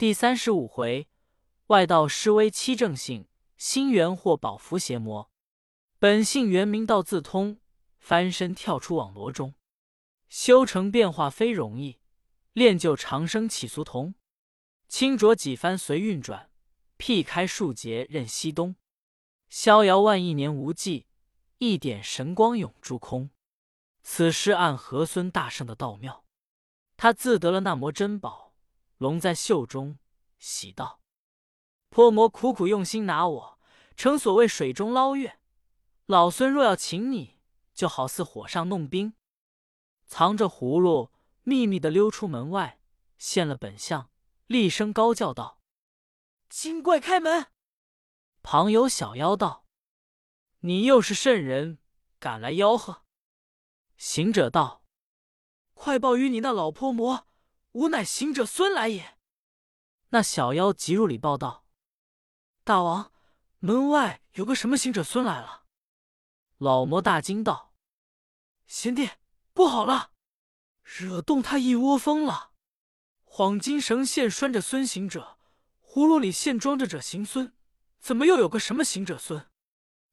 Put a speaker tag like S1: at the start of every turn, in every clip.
S1: 第三十五回，外道施威七正性，心猿或保伏邪魔。本性原明道自通，翻身跳出网罗中。修成变化非容易，练就长生起俗同。清浊几番随运转，辟开数劫任西东。逍遥万亿年无际，一点神光永诸空。此诗按和孙大圣的道妙，他自得了那魔珍宝，龙在袖中，喜道：“泼魔苦苦用心拿我，诚所谓水中捞月。老孙若要擒你，就好似火上弄冰。”藏着葫芦，秘密的溜出门外，现了本相，厉声高叫道：“精怪开门！”旁有小妖道：“你又是甚人，敢来吆喝？”行者道：“快报与你那老泼魔，吾乃行者孙来也。”那小妖急入里报道：“大王，门外有个什么行者孙来了。”老魔大惊道：“贤弟，不好了，惹动他一窝蜂了。黄金绳线拴着孙行者，葫芦里现装着者行孙，怎么又有个什么行者孙？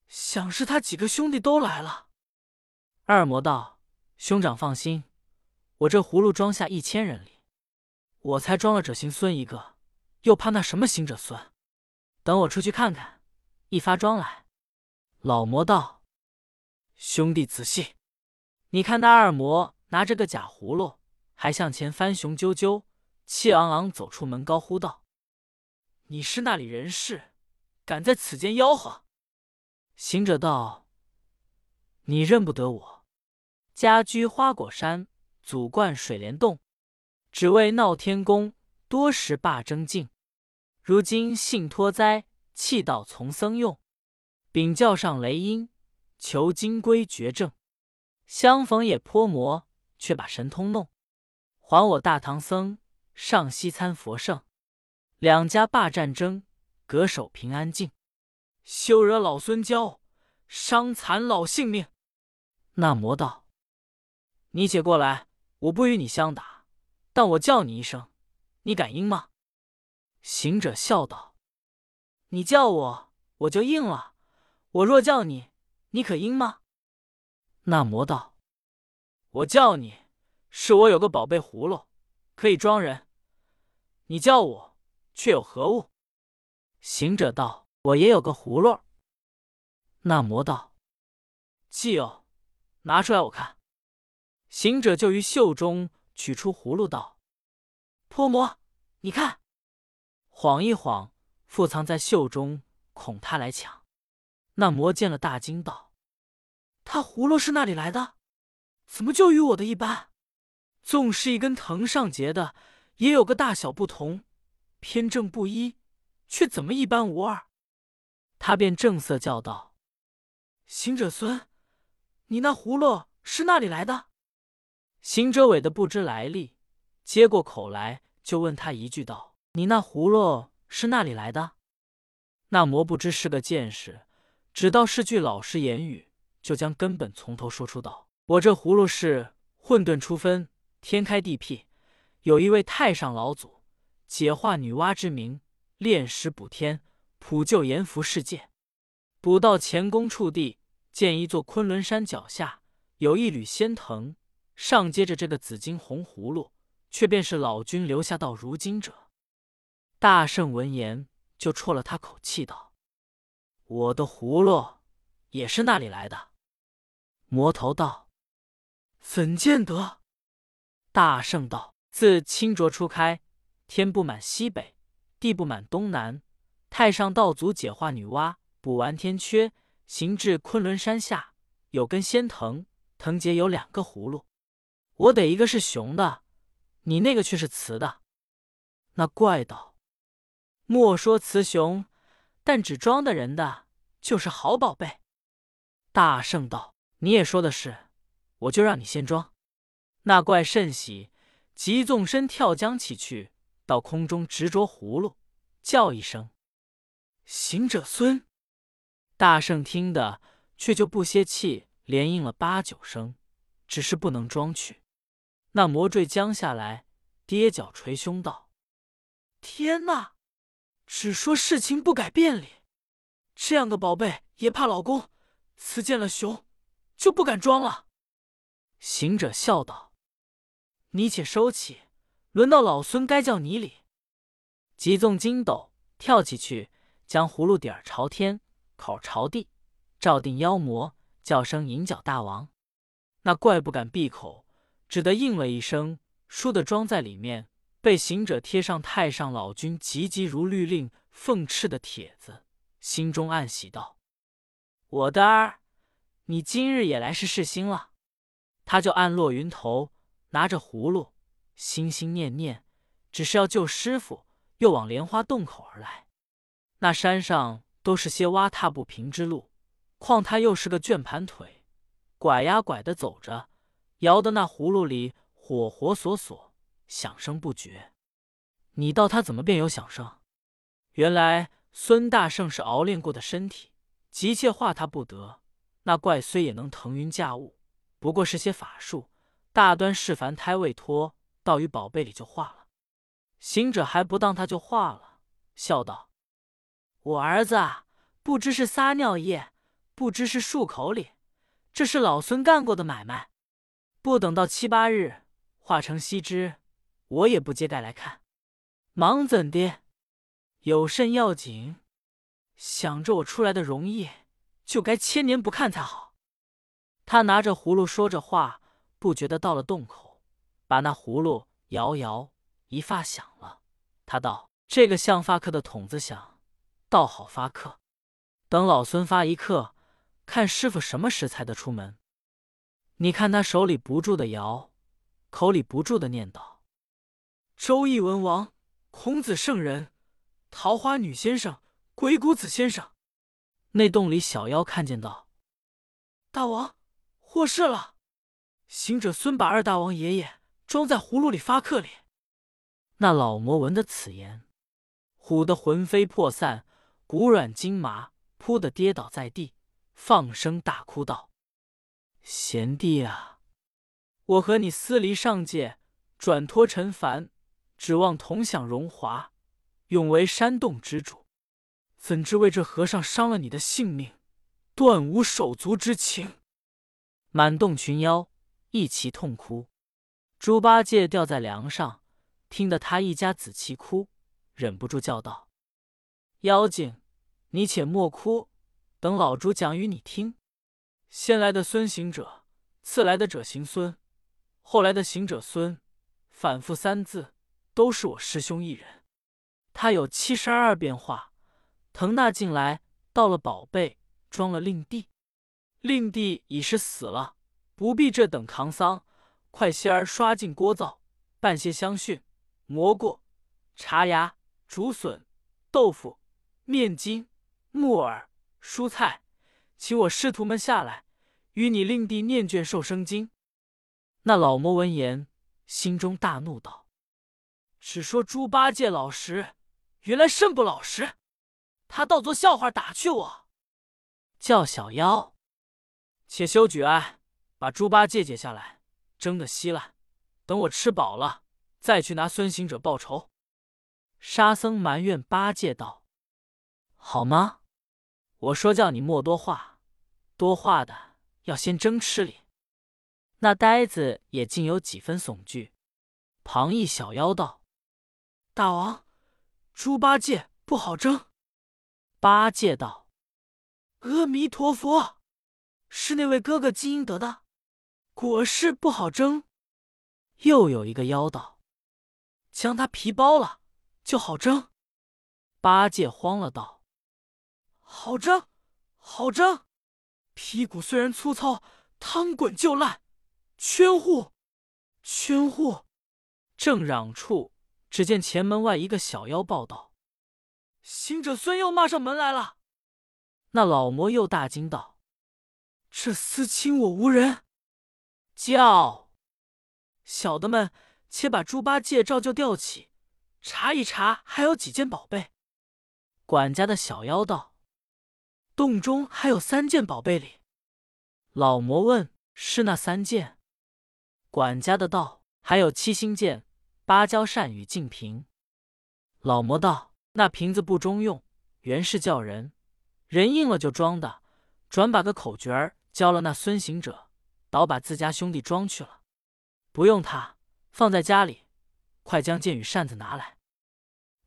S1: 想是他几个兄弟都来了。”二魔道。兄长放心，我这葫芦装下一千人里，我才装了者行孙一个，又怕那什么行者孙？等我出去看看，一发装来。老魔道：“兄弟仔细，你看那二魔拿着个假葫芦，还向前翻雄赳赳，气昂昂走出门，高呼道：‘你是那里人士，敢在此间吆喝？’行者道：‘你认不得我。’家居花果山，祖贯水帘洞，只为闹天宫，多时罢争竞。如今幸脱灾，弃道从僧用，禀教上雷音，求金龟绝症。相逢也颇魔，却把神通弄，还我大唐僧上西参佛圣。两家罢战争，隔守平安境，休惹老孙骄，伤残老性命。那魔道。你且过来，我不与你相打，但我叫你一声，你敢应吗？行者笑道：“你叫我，我就应了；我若叫你，你可应吗？”那魔道：“我叫你，是我有个宝贝葫芦，可以装人；你叫我，却有何物？”行者道：“我也有个葫芦。”那魔道：“既有，拿出来我看。”行者就于袖中取出葫芦，道：“泼魔，你看。”晃一晃，复藏在袖中，恐他来抢。那魔见了，大惊道：“他葫芦是那里来的？怎么就与我的一般？纵是一根藤上结的，也有个大小不同，偏正不一，却怎么一般无二？”他便正色叫道：“行者孙，你那葫芦是那里来的？”行者尾的不知来历，接过口来就问他一句道：“你那葫芦是那里来的？”那魔不知是个见识，只道是句老实言语，就将根本从头说出道：“我这葫芦是混沌初分，天开地辟，有一位太上老祖解化女娲之名，炼石补天，普救阎浮世界。补到乾宫触地，见一座昆仑山脚下有一缕仙藤。”上接着这个紫金红葫芦，却便是老君留下到如今者。大圣闻言，就啜了他口气，道：“我的葫芦也是那里来的？”魔头道：“怎见得？”大圣道：“自清浊初开，天不满西北，地不满东南，太上道祖解化女娲，补完天缺，行至昆仑山下，有根仙藤，藤结有两个葫芦。”我得一个是雄的，你那个却是雌的。那怪道：“莫说雌雄，但只装的人的，就是好宝贝。”大圣道：“你也说的是，我就让你先装。”那怪甚喜，急纵身跳江起去，到空中执着葫芦，叫一声：“行者孙！”大圣听得，却就不歇气，连应了八九声，只是不能装去。那魔坠将下来，跌脚捶胸道：“天哪！只说事情不改变理，这样的宝贝也怕老公？此见了熊就不敢装了。行者笑道：“你且收起，轮到老孙该叫你理。”急纵筋斗，跳起去，将葫芦底儿朝天，口朝地，照定妖魔，叫声银角大王。那怪不敢闭口，只得应了一声，倏地装在里面。被行者贴上太上老君急急如律令奉敕的帖子，心中暗喜道：“我的儿，你今日也来是世心了。”他就按落云头，拿着葫芦，心心念念，只是要救师傅，又往莲花洞口而来。那山上都是些洼踏不平之路，况他又是个卷盘腿，拐呀拐的走着，摇得那葫芦里火火索索。响声不绝，你道他怎么便有响声？原来孙大圣是熬练过的身体，急切化他不得。那怪虽也能腾云驾雾，不过是些法术，大端是凡胎未脱，到于宝贝里就化了。行者还不当他就化了，笑道：“我儿子啊，不知是撒尿液，不知是漱口里，这是老孙干过的买卖。不等到七八日，化成稀汁。”我也不揭盖来看，忙怎的？有甚要紧？想着我出来的容易，就该千年不看才好。他拿着葫芦说着话，不觉得到了洞口，把那葫芦摇摇，一发响了。他道：“这个像发克的筒子响，倒好发克。等老孙发一刻，看师傅什么时才得出门。”你看他手里不住的摇，口里不住的念叨。周易文王、孔子圣人、桃花女先生、鬼谷子先生，那洞里小妖看见道：“大王，祸事了！行者孙把二大王爷爷装在葫芦里发克里。”那老魔闻得此言，唬得魂飞魄散，骨软筋麻，扑的跌倒在地，放声大哭道：“贤弟啊，我和你私离上界，转脱尘凡。”指望同享荣华，永为山洞之主，怎知为这和尚伤了你的性命，断无手足之情。满洞群妖一齐痛哭，猪八戒吊在梁上，听得他一家子齐哭，忍不住叫道：“妖精，你且莫哭，等老猪讲与你听。先来的孙行者，次来的者行孙，后来的行者孙，反复三字。”都是我师兄一人，他有七十二变化。腾那进来，到了宝贝，装了令弟。令弟已是死了，不必这等扛丧，快些儿刷进锅灶，拌些香蕈、蘑菇、茶芽、竹笋、豆腐、面筋、木耳、蔬菜，请我师徒们下来，与你令弟念卷受生经。那老魔闻言，心中大怒，道。只说猪八戒老实，原来甚不老实。他倒做笑话打趣我，叫小妖，且休举案，把猪八戒解下来，蒸的稀烂。等我吃饱了，再去拿孙行者报仇。沙僧埋怨八戒道：“好吗？我说叫你莫多话，多话的要先争吃里。”那呆子也竟有几分悚惧，旁一小妖道。大王，猪八戒不好争。八戒道：“阿弥陀佛，是那位哥哥积阴德的，果是不好争。”又有一个妖道：“将他皮剥了，就好争。”八戒慌了，道：“好争，好争！皮骨虽然粗糙，汤滚就烂。圈户，圈户！”正嚷处。只见前门外一个小妖报道：“行者孙又骂上门来了。”那老魔又大惊道：“这厮侵我无人！”叫小的们且把猪八戒照旧吊起，查一查还有几件宝贝。管家的小妖道：“洞中还有三件宝贝里。”老魔问：“是那三件？”管家的道：“还有七星剑。”芭蕉扇与净瓶，老魔道：“那瓶子不中用，原是叫人，人应了就装的，转把个口诀儿教了那孙行者，倒把自家兄弟装去了。不用他，放在家里，快将剑与扇子拿来。”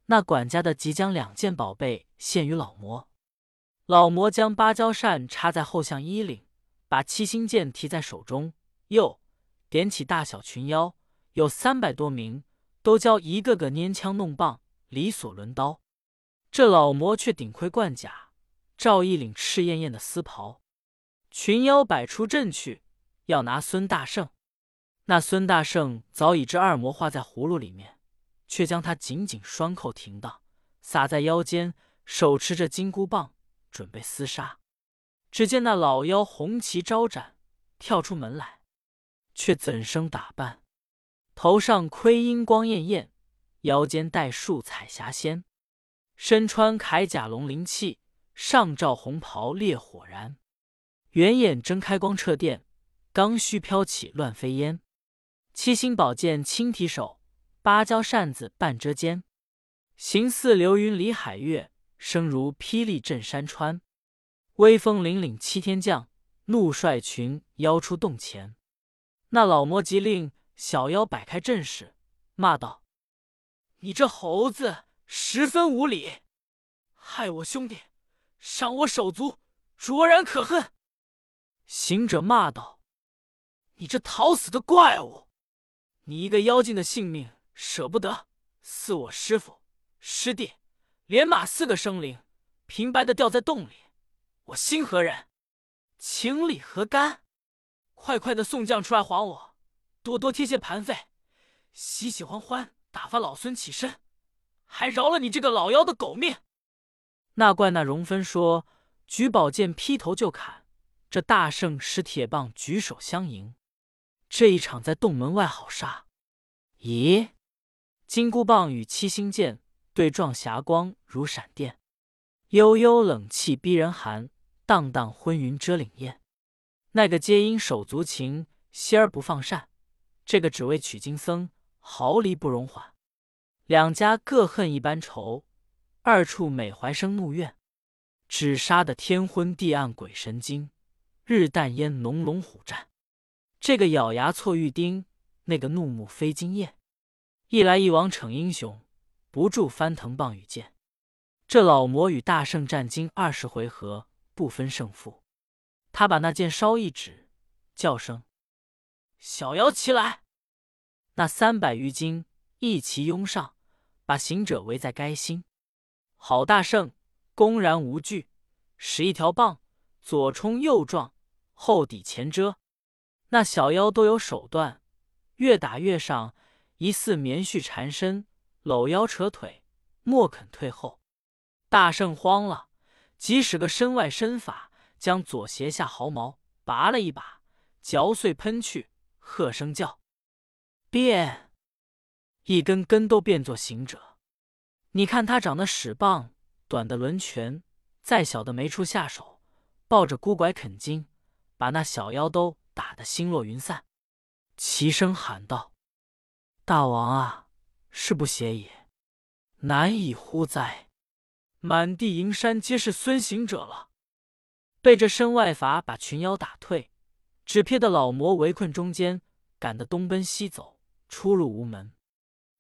S1: 那管家的即将两件宝贝献于老魔。老魔将芭蕉扇插在后项衣领，把七星剑提在手中，又点起大小群妖，有三百多名，都教一个个拈枪弄棒。理所抡刀，这老魔却顶盔贯甲，罩一领赤艳艳的丝袍。群妖摆出阵去，要拿孙大圣。那孙大圣早已知二魔化在葫芦里面，却将他紧紧拴扣停当，撒在腰间，手持着金箍棒，准备厮杀。只见那老妖红旗招展，跳出门来，却怎生打扮？头上盔缨光艳艳。腰间带束彩霞仙，身穿铠甲龙鳞器，上罩红袍烈火燃。圆眼睁开光彻电，刚须飘起乱飞烟。七星宝剑轻提手，芭蕉扇子半遮肩。形似流云离海月，声如霹雳震山川。威风凛凛七天将，怒率群妖出洞前。那老魔急令小妖摆开阵势，骂道。你这猴子十分无礼，害我兄弟，伤我手足，卓然可恨。行者骂道：“你这讨死的怪物，你一个妖精的性命舍不得，似我师傅师弟连马四个生灵平白的掉在洞里，我心何忍？情理何干？快快的送将出来还我，多多贴些盘费，喜喜欢欢。”打发老孙起身，还饶了你这个老妖的狗命！那怪那荣芬说：“举宝剑劈头就砍。”这大圣使铁棒举手相迎。这一场在洞门外好杀。咦，金箍棒与七星剑对撞，霞光如闪电，悠悠冷气逼人寒，荡荡昏云遮岭雁。那个皆因手足情，歇而不放善；这个只为取经僧。毫厘不容缓，两家各恨一般仇，二处每怀生怒怨，只杀得天昏地暗鬼神惊，日淡烟浓龙虎战。这个咬牙错玉钉，那个怒目飞金焰，一来一往逞英雄，不住翻腾棒与剑。这老魔与大圣战经二十回合，不分胜负。他把那剑稍一指，叫声：“小妖齐来！”那三百余精一齐拥上，把行者围在该心。好大圣，公然无惧，使一条棒，左冲右撞，后抵前遮。那小妖都有手段，越打越上，疑似棉絮缠身，搂腰扯腿，莫肯退后。大圣慌了，即使个身外身法，将左胁下毫毛拔了一把，嚼碎喷去，喝声叫。变，一根根都变作行者。你看他长得使棒，短的抡拳，再小的没处下手，抱着孤拐啃金，把那小妖都打得星落云散。齐声喊道：“大王啊，是不邪也，难以乎哉！满地银山皆是孙行者了。”被这身外法把群妖打退，只瞥得老魔围困中间，赶得东奔西走。出入无门，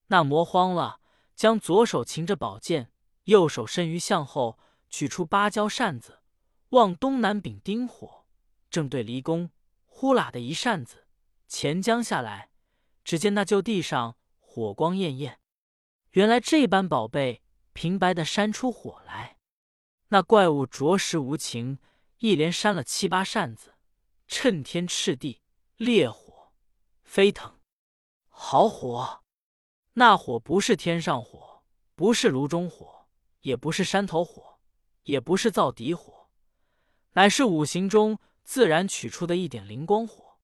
S1: 那魔慌了，将左手擎着宝剑，右手伸于向后，取出芭蕉扇子，往东南柄丁火，正对离宫，呼啦的一扇子，钱将下来，只见那旧地上火光艳艳，原来这般宝贝平白的扇出火来。那怪物着实无情，一连扇了七八扇子，趁天赤地，烈火飞腾。好火！那火不是天上火，不是炉中火，也不是山头火，也不是灶底火，乃是五行中自然取出的一点灵光火。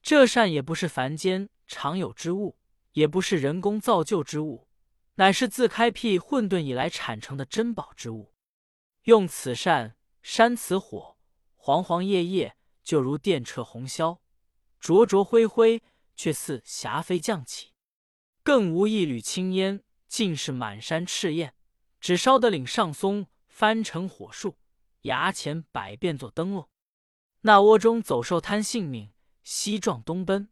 S1: 这扇也不是凡间常有之物，也不是人工造就之物，乃是自开辟混沌以来产成的珍宝之物。用此扇扇此火，黄黄叶叶就如电掣红霄，灼灼灰灰。却似霞飞降起，更无一缕青烟尽是满山赤焰，只烧得岭上松翻成火树，崖前百变作灯笼。那窝中走兽贪性命，西撞东奔；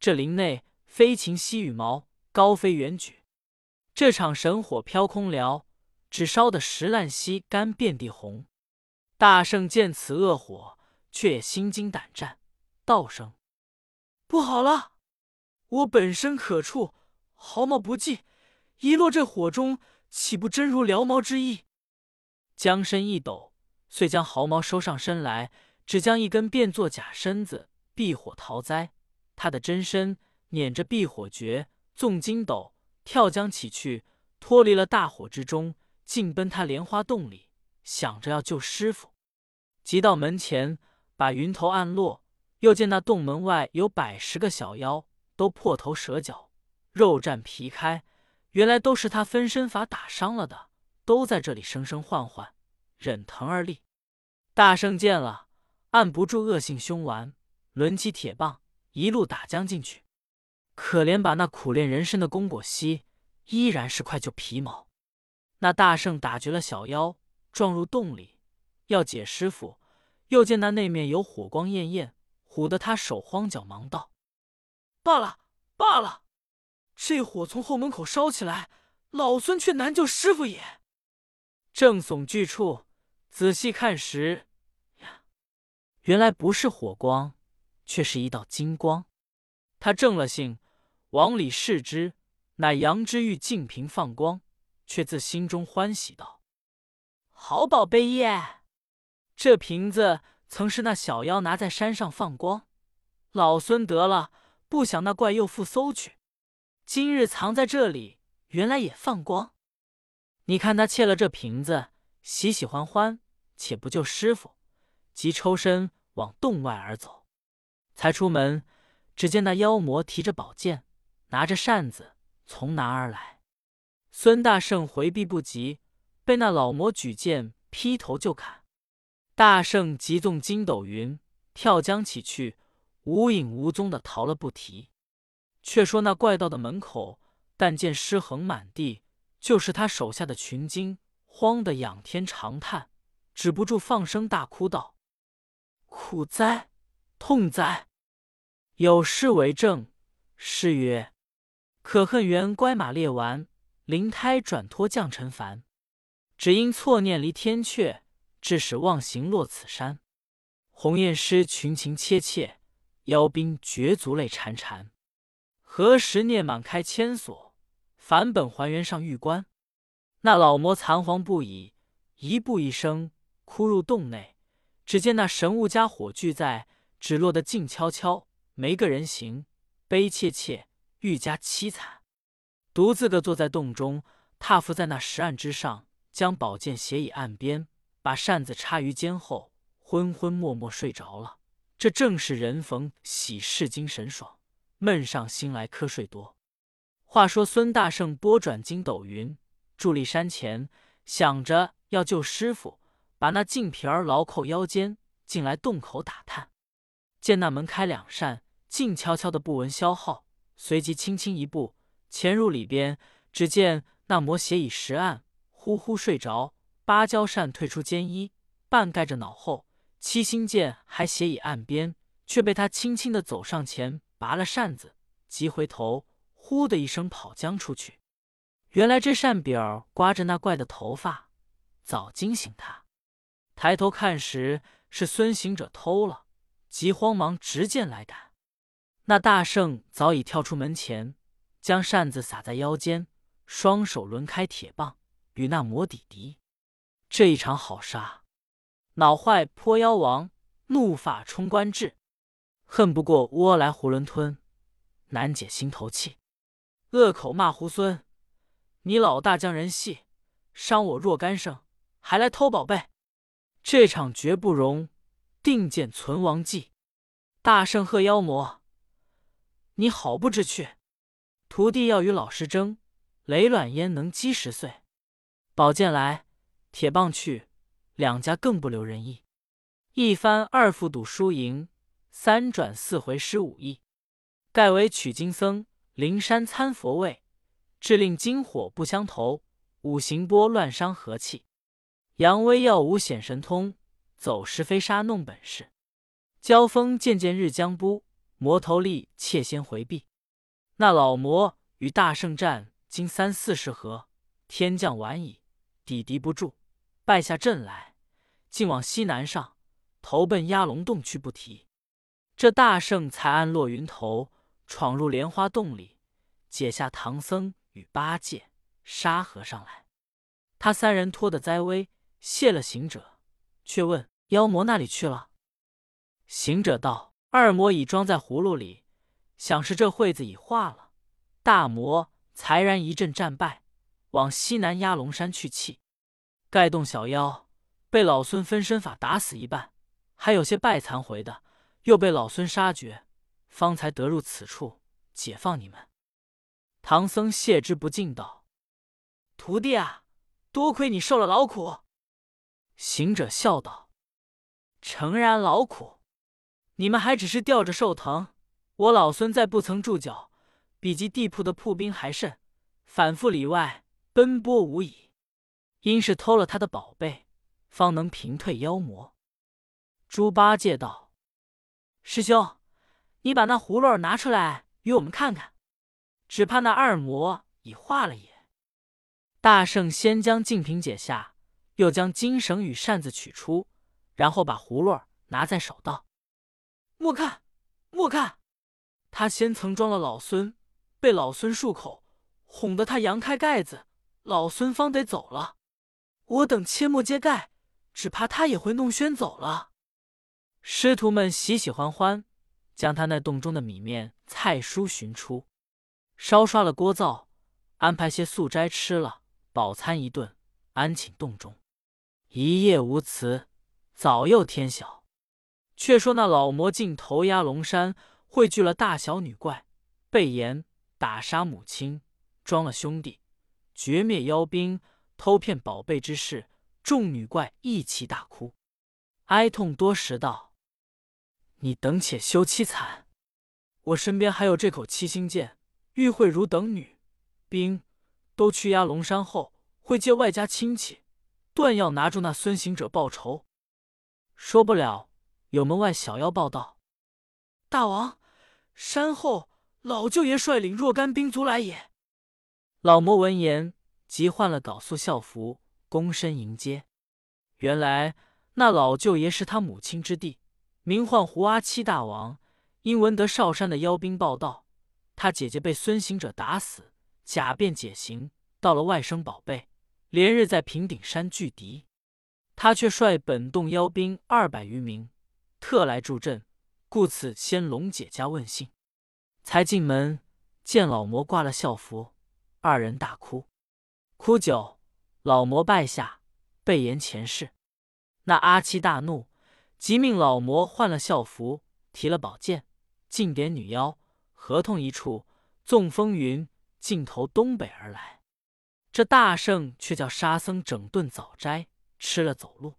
S1: 这林内飞禽吸羽毛，高飞远举。这场神火飘空燎，只烧得石烂溪干遍地红。大圣见此恶火，却也心惊胆战，道声：“不好了！我本身可触，毫毛不济，一落这火中，岂不真如燎毛之意？”将身一抖，遂将毫毛收上身来。只将一根变作假身子避火逃灾，他的真身捻着避火诀，纵筋斗跳江起去，脱离了大火之中，竟奔他莲花洞里，想着要救师傅。急到门前，把云头按落，又见那洞门外有百十个小妖，都破头蛇脚，肉绽皮开，原来都是他分身法打伤了的，都在这里生生唤唤，忍疼而立。大圣见了。按不住恶性凶顽，抡起铁棒，一路打将进去。可怜把那苦练人参的功果稀，依然是块旧皮毛。那大圣打绝了小妖，撞入洞里，要解师傅。又见那内面有火光艳艳，唬得他手慌脚忙道：“罢了，罢了！这火从后门口烧起来，老孙却难救师傅也。”正悚惧处，仔细看时。呀原来不是火光，却是一道金光。他正了性，往里视之，乃阳之玉净瓶放光，却自心中欢喜道：“好宝贝耶！这瓶子曾是那小妖拿在山上放光，老孙得了，不想那怪又复搜去。今日藏在这里，原来也放光。你看他窃了这瓶子，喜喜欢欢，且不救师傅。”即抽身往洞外而走，才出门，只见那妖魔提着宝剑，拿着扇子从哪而来。孙大圣回避不及，被那老魔举剑劈头就砍。大圣急纵筋斗云，跳江起去，无影无踪的逃了不提。却说那怪道的门口，但见尸横满地，就是他手下的群精，慌得仰天长叹，止不住放声大哭道。苦哉，痛哉！有诗为证，诗曰：“可恨缘乖马猎完，灵胎转脱降尘凡。只因错念离天阙，致使忘形落此山。鸿雁诗群情切切，妖兵绝足泪潺潺。何时孽满开千锁，返本还原上玉关？”那老魔残惶不已，一步一声哭入洞内。只见那神物家火炬在，只落得静悄悄，没个人形，悲切切，愈加凄惨。独自个坐在洞中，踏伏在那石岸之上，将宝剑斜倚岸边，把扇子插于肩后，昏昏默默睡着了。这正是人逢喜事精神爽，闷上心来瞌睡多。话说孙大圣拨转筋斗云，伫立山前，想着要救师傅。把那净瓶儿牢扣腰间，进来洞口打探，见那门开两扇，静悄悄的，不闻消耗。随即轻轻一步潜入里边，只见那魔斜倚石岸，呼呼睡着。芭蕉扇退出肩衣，半盖着脑后。七星剑还斜倚岸边，却被他轻轻的走上前，拔了扇子，急回头，呼的一声跑将出去。原来这扇柄儿刮着那怪的头发，早惊醒他。抬头看时，是孙行者偷了，急慌忙执剑来赶。那大圣早已跳出门前，将扇子撒在腰间，双手抡开铁棒，与那魔抵敌。这一场好杀，脑坏泼妖王，怒发冲冠志，恨不过窝来囫囵吞，难解心头气。恶口骂猢狲：“你老大将人戏，伤我若干生，还来偷宝贝！”这场绝不容，定见存亡计。大圣贺妖魔，你好不知趣！徒弟要与老师争，雷卵焉能击十岁？宝剑来，铁棒去，两家更不留人意。一番二副赌输赢，三转四回失武艺。盖为取经僧，灵山参佛位，致令金火不相投，五行波乱伤和气。扬威耀武显神通，走石飞沙弄本事。交锋渐渐日将不，魔头力切先回避。那老魔与大圣战，经三四十合，天降晚矣，抵敌不住，败下阵来，竟往西南上，投奔压龙洞去不提。这大圣才安落云头，闯入莲花洞里，解下唐僧与八戒、沙和尚来。他三人托的灾危。谢了行者，却问妖魔那里去了。行者道：“二魔已装在葫芦里，想是这会子已化了。大魔才然一阵战败，往西南压龙山去气。盖洞小妖被老孙分身法打死一半，还有些败残回的，又被老孙杀绝，方才得入此处解放你们。”唐僧谢之不尽道：“徒弟啊，多亏你受了劳苦。”行者笑道：“诚然劳苦，你们还只是吊着受疼。我老孙再不曾住脚，比及地铺的铺兵还甚，反复里外奔波无已。因是偷了他的宝贝，方能平退妖魔。”猪八戒道：“师兄，你把那葫芦拿出来与我们看看，只怕那二魔已化了也。”大圣先将净瓶解下。又将金绳与扇子取出，然后把葫芦拿在手道：“莫看，莫看！他先曾装了老孙，被老孙漱口，哄得他扬开盖子，老孙方得走了。我等切莫揭盖，只怕他也会弄宣走了。”师徒们喜喜欢欢，将他那洞中的米面菜蔬寻出，烧刷了锅灶，安排些素斋吃了，饱餐一顿，安寝洞中。一夜无辞，早又天晓。却说那老魔镜头压龙山，汇聚了大小女怪，被言打杀母亲，装了兄弟，绝灭妖兵，偷骗宝贝之事，众女怪一齐大哭，哀痛多时道：“你等且休凄惨，我身边还有这口七星剑，玉慧如等女兵都去压龙山后，会借外家亲戚。”断要拿住那孙行者报仇。说不了，有门外小妖报道：“大王，山后老舅爷率领若干兵卒来也。”老魔闻言，即换了缟素校服，躬身迎接。原来那老舅爷是他母亲之弟，名唤胡阿七大王。因闻得少山的妖兵报道，他姐姐被孙行者打死，假变解行，到了外甥宝贝。连日在平顶山拒敌，他却率本洞妖兵二百余名，特来助阵，故此先龙姐家问信。才进门见老魔挂了校服，二人大哭。哭久，老魔拜下，备言前世。那阿七大怒，即命老魔换了校服，提了宝剑，进点女妖，合同一处，纵风云，径投东北而来。这大圣却叫沙僧整顿早斋，吃了走路。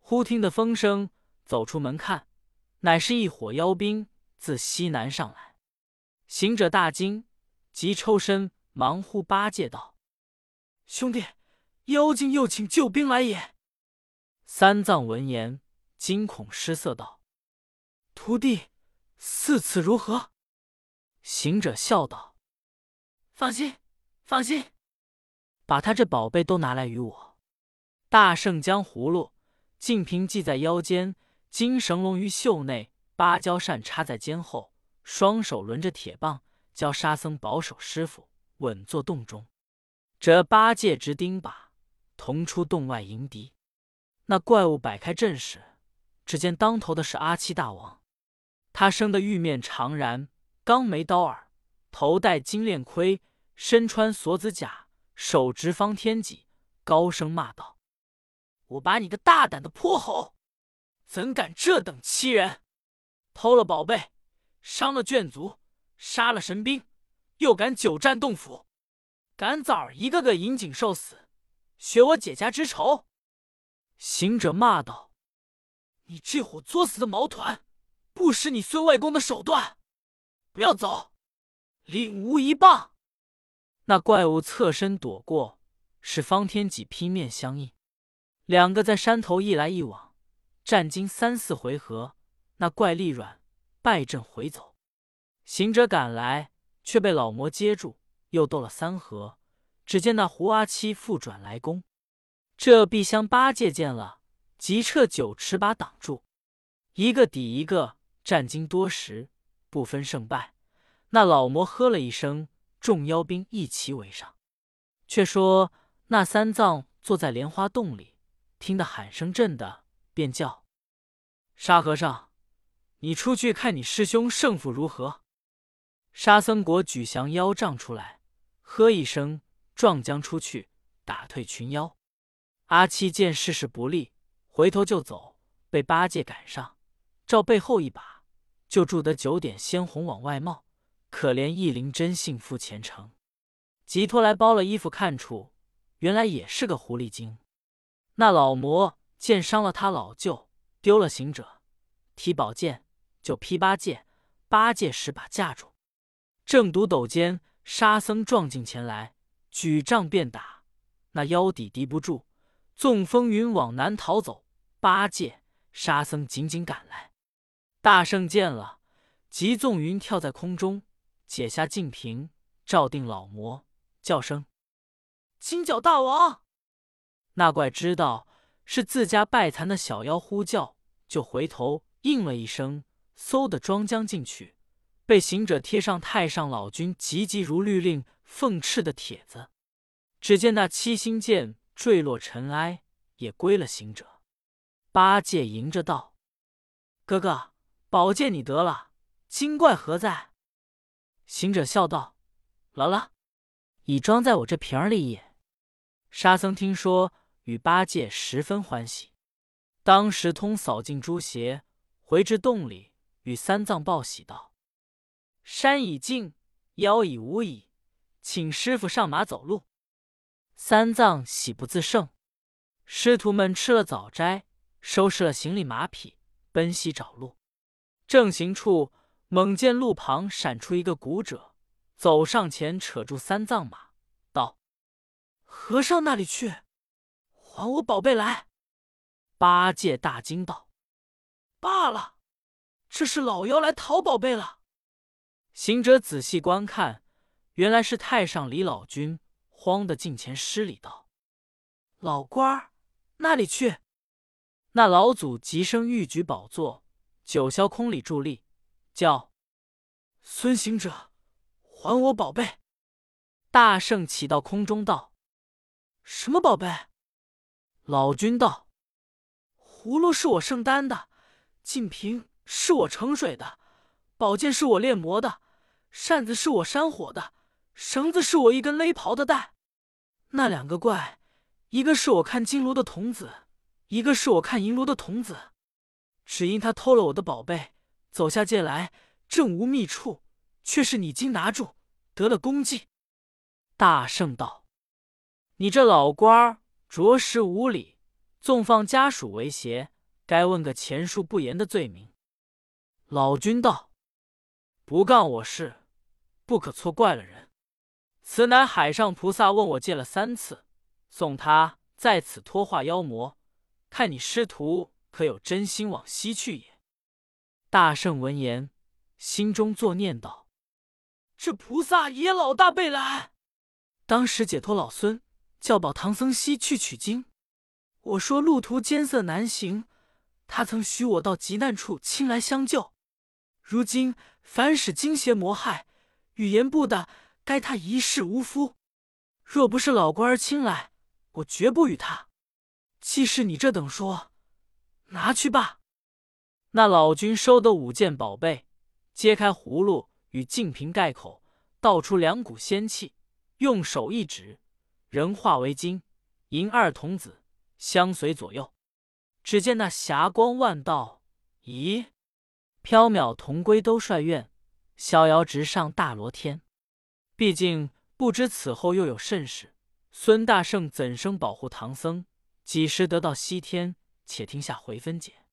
S1: 忽听得风声，走出门看，乃是一伙妖兵自西南上来。行者大惊，急抽身忙呼八戒道：“兄弟，妖精又请救兵来也！”三藏闻言，惊恐失色道：“徒弟，似此如何？”行者笑道：“放心，放心。”把他这宝贝都拿来与我。大圣将葫芦、净瓶系在腰间，金绳笼于袖内，芭蕉扇插在肩后，双手轮着铁棒，教沙僧保守师傅，稳坐洞中。这八戒执钉耙，同出洞外迎敌。那怪物摆开阵势，只见当头的是阿七大王。他生得玉面长髯，钢眉刀耳，头戴金链盔，身穿锁子甲。手执方天戟，高声骂道：“我把你个大胆的泼猴，怎敢这等欺人？偷了宝贝，伤了眷族，杀了神兵，又敢久战洞府，赶早一个个引颈受死，学我解家之仇！”行者骂道：“你这伙作死的毛团，不识你孙外公的手段，不要走，领吾一棒！”那怪物侧身躲过，使方天戟劈面相应。两个在山头一来一往，战经三四回合，那怪力软，败阵回走。行者赶来，却被老魔接住，又斗了三合。只见那胡阿七复转来攻，这碧香八戒见了，急撤九尺把挡住，一个抵一个，战经多时，不分胜败。那老魔喝了一声，众妖兵一齐围上。却说那三藏坐在莲花洞里。听得喊声震的，便叫沙和尚：“你出去看你师兄胜负如何？”沙僧果举降妖杖出来，喝一声，撞将出去，打退群妖。阿七见事事不利，回头就走，被八戒赶上，照背后一把，就住得九点鲜红往外冒。可怜一灵真幸负前程，急拖来包了衣服看出，原来也是个狐狸精。那老魔剑伤了他老舅，丢了行者，提宝剑就劈八戒。八戒使把架住，正赌斗间，沙僧撞进前来，举杖便打。那腰底敌不住，纵风云往南逃走。八戒、沙僧紧紧赶来。大圣见了，急纵云跳在空中，解下净瓶，照定老魔，叫声：“金角大王！”那怪知道是自家败残的小妖呼叫，就回头应了一声，嗖的装将进去，被行者贴上太上老君急急如律令奉敕的帖子。只见那七星剑坠落尘埃，也归了行者。八戒迎着道：“哥哥，宝剑你得了，精怪何在？”行者笑道：“了了，已装在我这瓶里也。”沙僧听说。与八戒十分欢喜，当时通扫净诸邪，回至洞里，与三藏报喜道：“山已净，妖已无矣，请师傅上马走路。”三藏喜不自胜。师徒们吃了早斋，收拾了行李马匹，奔西找路。正行处，猛见路旁闪出一个古者，走上前，扯住三藏马，道：“和尚那里去？”还我宝贝来！八戒大惊道：“罢了，这是老妖来讨宝贝了。”行者仔细观看，原来是太上李老君，慌得近前施礼道：“老官儿，那里去？”那老祖急声欲举宝座，九霄空里伫立，叫：“孙行者，还我宝贝！”大圣起到空中道：“什么宝贝？”老君道：“葫芦是我圣丹的，净瓶是我盛水的，宝剑是我炼魔的，扇子是我扇火的，绳子是我一根勒袍的带。那两个怪，一个是我看金炉的童子，一个是我看银炉的童子。只因他偷了我的宝贝，走下界来，正无觅处，却是你今拿住，得了功绩。”大圣道：“你这老官儿。”着实无礼，纵放家属为邪，该问个前述不严的罪名。老君道：“不干我事，不可错怪了人。此乃海上菩萨问我借了三次，送他在此托化妖魔，看你师徒可有真心往西去也。”大圣闻言，心中作念道：“这菩萨也老大辈来，当时解脱老孙。”叫保唐僧西去取经，我说路途艰涩难行，他曾许我到极难处亲来相救。如今凡使惊邪魔害，语言不的，该他一世无夫。若不是老官儿亲来，我绝不与他。既是你这等说，拿去吧。那老君收得五件宝贝，揭开葫芦与净瓶盖口，倒出两股仙气，用手一指。人化为金银二童子相随左右，只见那霞光万道，咦，缥缈同归都帅院，逍遥直上大罗天。毕竟不知此后又有甚事，孙大圣怎生保护唐僧？几时得到西天？且听下回分解。